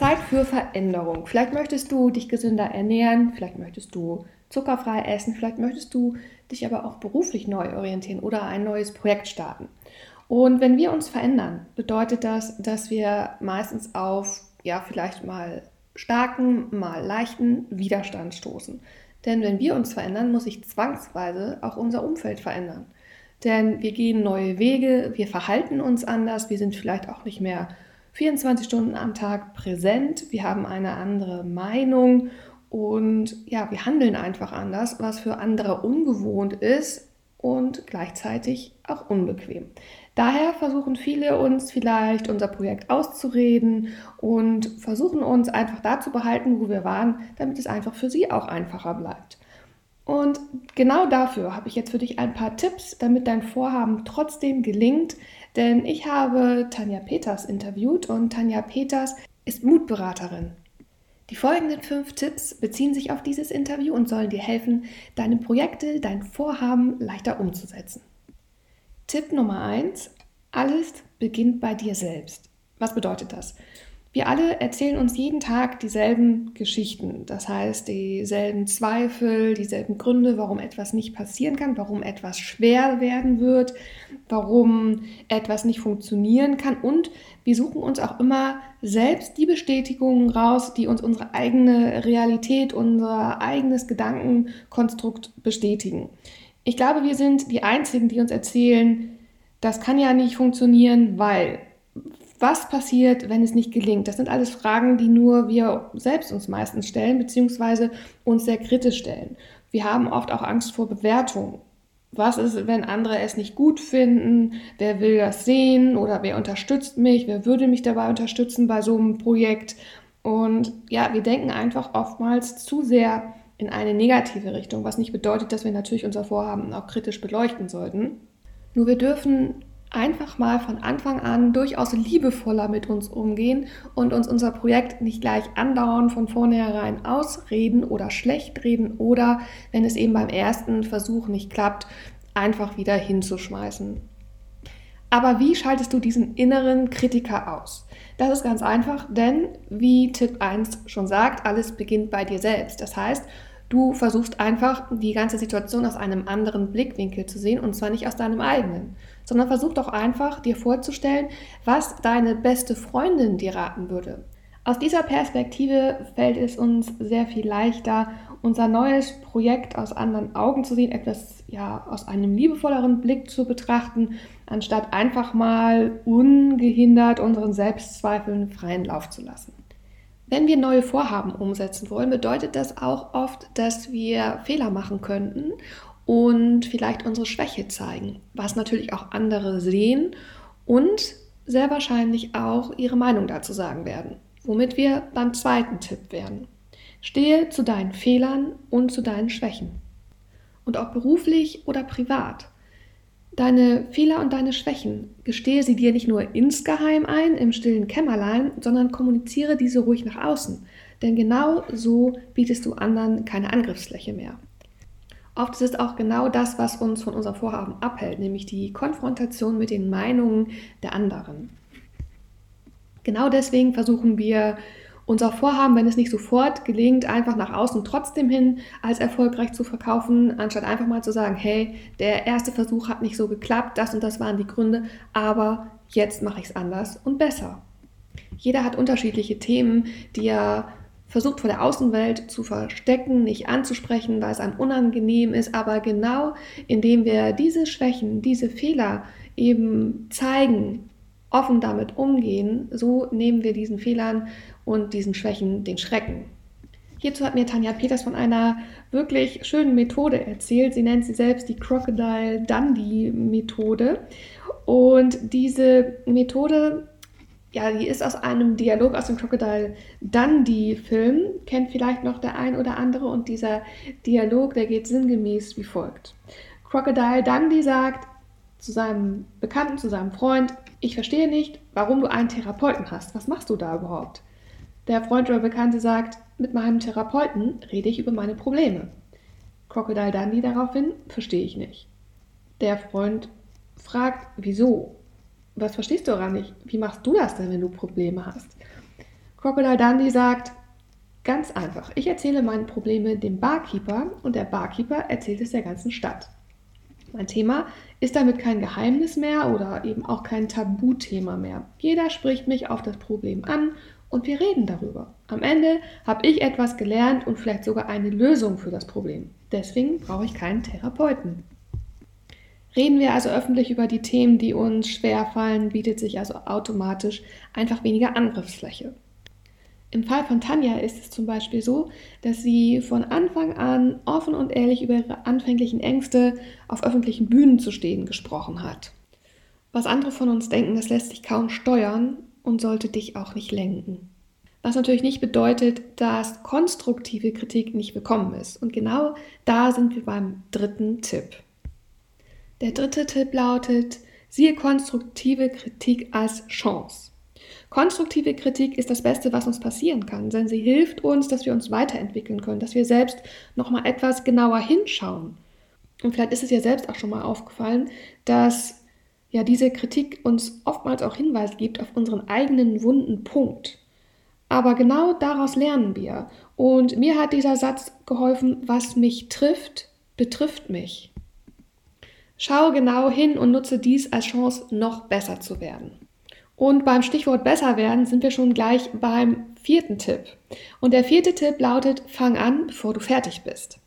Zeit für Veränderung. Vielleicht möchtest du dich gesünder ernähren, vielleicht möchtest du zuckerfrei essen, vielleicht möchtest du dich aber auch beruflich neu orientieren oder ein neues Projekt starten. Und wenn wir uns verändern, bedeutet das, dass wir meistens auf, ja, vielleicht mal starken, mal leichten Widerstand stoßen. Denn wenn wir uns verändern, muss sich zwangsweise auch unser Umfeld verändern. Denn wir gehen neue Wege, wir verhalten uns anders, wir sind vielleicht auch nicht mehr 24 Stunden am Tag präsent, wir haben eine andere Meinung und ja, wir handeln einfach anders, was für andere ungewohnt ist und gleichzeitig auch unbequem. Daher versuchen viele uns vielleicht unser Projekt auszureden und versuchen uns einfach da zu behalten, wo wir waren, damit es einfach für sie auch einfacher bleibt. Und genau dafür habe ich jetzt für dich ein paar Tipps, damit dein Vorhaben trotzdem gelingt. Denn ich habe Tanja Peters interviewt und Tanja Peters ist Mutberaterin. Die folgenden fünf Tipps beziehen sich auf dieses Interview und sollen dir helfen, deine Projekte, dein Vorhaben leichter umzusetzen. Tipp Nummer eins: Alles beginnt bei dir selbst. Was bedeutet das? Wir alle erzählen uns jeden Tag dieselben Geschichten, das heißt dieselben Zweifel, dieselben Gründe, warum etwas nicht passieren kann, warum etwas schwer werden wird, warum etwas nicht funktionieren kann und wir suchen uns auch immer selbst die Bestätigungen raus, die uns unsere eigene Realität, unser eigenes Gedankenkonstrukt bestätigen. Ich glaube, wir sind die Einzigen, die uns erzählen, das kann ja nicht funktionieren, weil was passiert, wenn es nicht gelingt? Das sind alles Fragen, die nur wir selbst uns meistens stellen, beziehungsweise uns sehr kritisch stellen. Wir haben oft auch Angst vor Bewertung. Was ist, wenn andere es nicht gut finden? Wer will das sehen oder wer unterstützt mich? Wer würde mich dabei unterstützen bei so einem Projekt? Und ja, wir denken einfach oftmals zu sehr in eine negative Richtung, was nicht bedeutet, dass wir natürlich unser Vorhaben auch kritisch beleuchten sollten. Nur wir dürfen einfach mal von Anfang an durchaus liebevoller mit uns umgehen und uns unser Projekt nicht gleich andauern von vornherein ausreden oder schlecht reden oder, wenn es eben beim ersten Versuch nicht klappt, einfach wieder hinzuschmeißen. Aber wie schaltest du diesen inneren Kritiker aus? Das ist ganz einfach, denn wie Tipp 1 schon sagt, alles beginnt bei dir selbst. Das heißt, du versuchst einfach die ganze Situation aus einem anderen Blickwinkel zu sehen und zwar nicht aus deinem eigenen sondern versuch doch einfach dir vorzustellen, was deine beste Freundin dir raten würde. Aus dieser Perspektive fällt es uns sehr viel leichter, unser neues Projekt aus anderen Augen zu sehen, etwas ja aus einem liebevolleren Blick zu betrachten, anstatt einfach mal ungehindert unseren Selbstzweifeln freien Lauf zu lassen. Wenn wir neue Vorhaben umsetzen wollen, bedeutet das auch oft, dass wir Fehler machen könnten und vielleicht unsere Schwäche zeigen, was natürlich auch andere sehen und sehr wahrscheinlich auch ihre Meinung dazu sagen werden, womit wir beim zweiten Tipp werden. Stehe zu deinen Fehlern und zu deinen Schwächen. Und ob beruflich oder privat. Deine Fehler und deine Schwächen, gestehe sie dir nicht nur insgeheim ein, im stillen Kämmerlein, sondern kommuniziere diese ruhig nach außen. Denn genau so bietest du anderen keine Angriffsfläche mehr. Oft ist es auch genau das, was uns von unserem Vorhaben abhält, nämlich die Konfrontation mit den Meinungen der anderen. Genau deswegen versuchen wir unser Vorhaben, wenn es nicht sofort gelingt, einfach nach außen trotzdem hin als erfolgreich zu verkaufen, anstatt einfach mal zu sagen, hey, der erste Versuch hat nicht so geklappt, das und das waren die Gründe, aber jetzt mache ich es anders und besser. Jeder hat unterschiedliche Themen, die er versucht vor der Außenwelt zu verstecken, nicht anzusprechen, weil es einem unangenehm ist, aber genau indem wir diese Schwächen, diese Fehler eben zeigen, offen damit umgehen, so nehmen wir diesen Fehlern und diesen Schwächen den Schrecken. Hierzu hat mir Tanja Peters von einer wirklich schönen Methode erzählt. Sie nennt sie selbst die Crocodile Dundee Methode. Und diese Methode ja, die ist aus einem Dialog aus dem Crocodile Dundee-Film, kennt vielleicht noch der ein oder andere und dieser Dialog, der geht sinngemäß wie folgt. Crocodile Dundee sagt zu seinem Bekannten, zu seinem Freund, ich verstehe nicht, warum du einen Therapeuten hast. Was machst du da überhaupt? Der Freund oder Bekannte sagt, mit meinem Therapeuten rede ich über meine Probleme. Crocodile Dundee daraufhin, verstehe ich nicht. Der Freund fragt, wieso? Was verstehst du daran nicht? Wie machst du das denn, wenn du Probleme hast? Crocodile Dundee sagt, ganz einfach, ich erzähle meine Probleme dem Barkeeper und der Barkeeper erzählt es der ganzen Stadt. Mein Thema ist damit kein Geheimnis mehr oder eben auch kein Tabuthema mehr. Jeder spricht mich auf das Problem an und wir reden darüber. Am Ende habe ich etwas gelernt und vielleicht sogar eine Lösung für das Problem. Deswegen brauche ich keinen Therapeuten. Reden wir also öffentlich über die Themen, die uns schwerfallen, bietet sich also automatisch einfach weniger Angriffsfläche. Im Fall von Tanja ist es zum Beispiel so, dass sie von Anfang an offen und ehrlich über ihre anfänglichen Ängste, auf öffentlichen Bühnen zu stehen, gesprochen hat. Was andere von uns denken, das lässt sich kaum steuern und sollte dich auch nicht lenken. Was natürlich nicht bedeutet, dass konstruktive Kritik nicht willkommen ist. Und genau da sind wir beim dritten Tipp. Der dritte Tipp lautet, siehe konstruktive Kritik als Chance. Konstruktive Kritik ist das Beste, was uns passieren kann, denn sie hilft uns, dass wir uns weiterentwickeln können, dass wir selbst noch mal etwas genauer hinschauen. Und vielleicht ist es ja selbst auch schon mal aufgefallen, dass ja diese Kritik uns oftmals auch Hinweise gibt auf unseren eigenen wunden Punkt. Aber genau daraus lernen wir. Und mir hat dieser Satz geholfen, was mich trifft, betrifft mich. Schau genau hin und nutze dies als Chance, noch besser zu werden. Und beim Stichwort besser werden sind wir schon gleich beim vierten Tipp. Und der vierte Tipp lautet, fang an, bevor du fertig bist.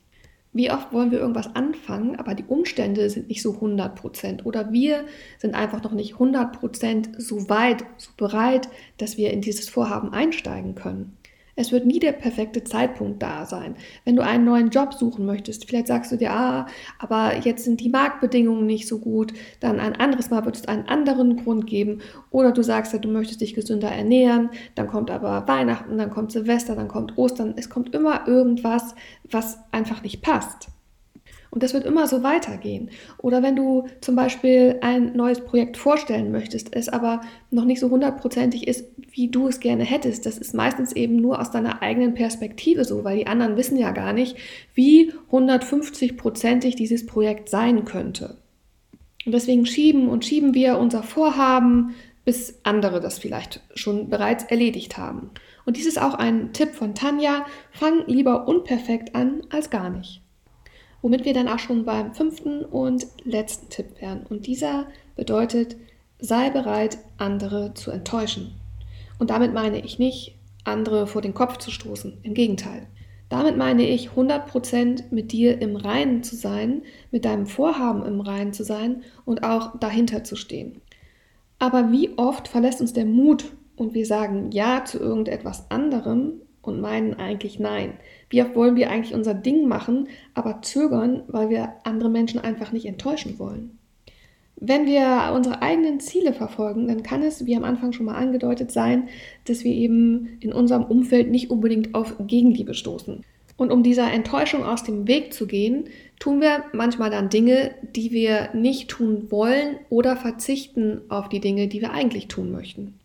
Wie oft wollen wir irgendwas anfangen, aber die Umstände sind nicht so 100% oder wir sind einfach noch nicht 100% so weit, so bereit, dass wir in dieses Vorhaben einsteigen können. Es wird nie der perfekte Zeitpunkt da sein. Wenn du einen neuen Job suchen möchtest, vielleicht sagst du dir, ah, aber jetzt sind die Marktbedingungen nicht so gut, dann ein anderes Mal wird es einen anderen Grund geben. Oder du sagst ja, du möchtest dich gesünder ernähren, dann kommt aber Weihnachten, dann kommt Silvester, dann kommt Ostern. Es kommt immer irgendwas, was einfach nicht passt. Und das wird immer so weitergehen. Oder wenn du zum Beispiel ein neues Projekt vorstellen möchtest, es aber noch nicht so hundertprozentig ist, wie du es gerne hättest, das ist meistens eben nur aus deiner eigenen Perspektive so, weil die anderen wissen ja gar nicht, wie 150-prozentig dieses Projekt sein könnte. Und deswegen schieben und schieben wir unser Vorhaben, bis andere das vielleicht schon bereits erledigt haben. Und dies ist auch ein Tipp von Tanja, fang lieber unperfekt an als gar nicht. Womit wir dann auch schon beim fünften und letzten Tipp wären. Und dieser bedeutet, sei bereit, andere zu enttäuschen. Und damit meine ich nicht, andere vor den Kopf zu stoßen. Im Gegenteil. Damit meine ich, 100% mit dir im Reinen zu sein, mit deinem Vorhaben im Reinen zu sein und auch dahinter zu stehen. Aber wie oft verlässt uns der Mut und wir sagen Ja zu irgendetwas anderem und meinen eigentlich Nein. Wie oft wollen wir eigentlich unser Ding machen, aber zögern, weil wir andere Menschen einfach nicht enttäuschen wollen? Wenn wir unsere eigenen Ziele verfolgen, dann kann es, wie am Anfang schon mal angedeutet, sein, dass wir eben in unserem Umfeld nicht unbedingt auf Gegenliebe stoßen. Und um dieser Enttäuschung aus dem Weg zu gehen, tun wir manchmal dann Dinge, die wir nicht tun wollen oder verzichten auf die Dinge, die wir eigentlich tun möchten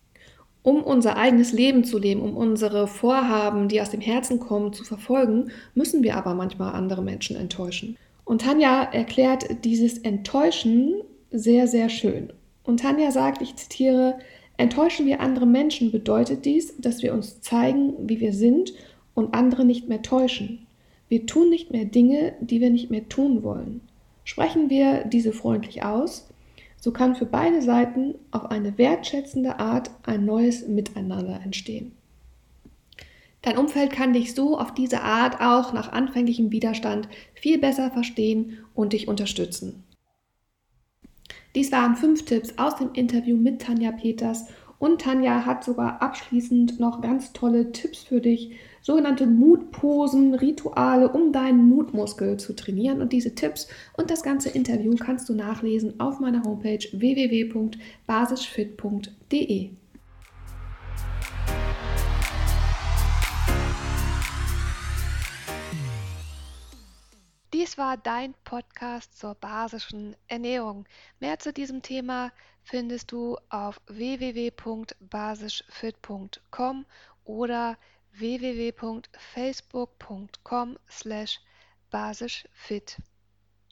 um unser eigenes Leben zu leben, um unsere Vorhaben, die aus dem Herzen kommen, zu verfolgen, müssen wir aber manchmal andere Menschen enttäuschen. Und Tanja erklärt dieses Enttäuschen sehr, sehr schön. Und Tanja sagt, ich zitiere, enttäuschen wir andere Menschen bedeutet dies, dass wir uns zeigen, wie wir sind und andere nicht mehr täuschen. Wir tun nicht mehr Dinge, die wir nicht mehr tun wollen. Sprechen wir diese freundlich aus, so kann für beide Seiten auf eine wertschätzende Art ein neues Miteinander entstehen. Dein Umfeld kann dich so auf diese Art auch nach anfänglichem Widerstand viel besser verstehen und dich unterstützen. Dies waren fünf Tipps aus dem Interview mit Tanja Peters und Tanja hat sogar abschließend noch ganz tolle Tipps für dich, sogenannte Mutposen, Rituale, um deinen Mutmuskel zu trainieren. Und diese Tipps und das ganze Interview kannst du nachlesen auf meiner Homepage www.basisfit.de. Dies war dein Podcast zur basischen Ernährung. Mehr zu diesem Thema findest du auf www.basischfit.com oder www.facebook.com/basischfit.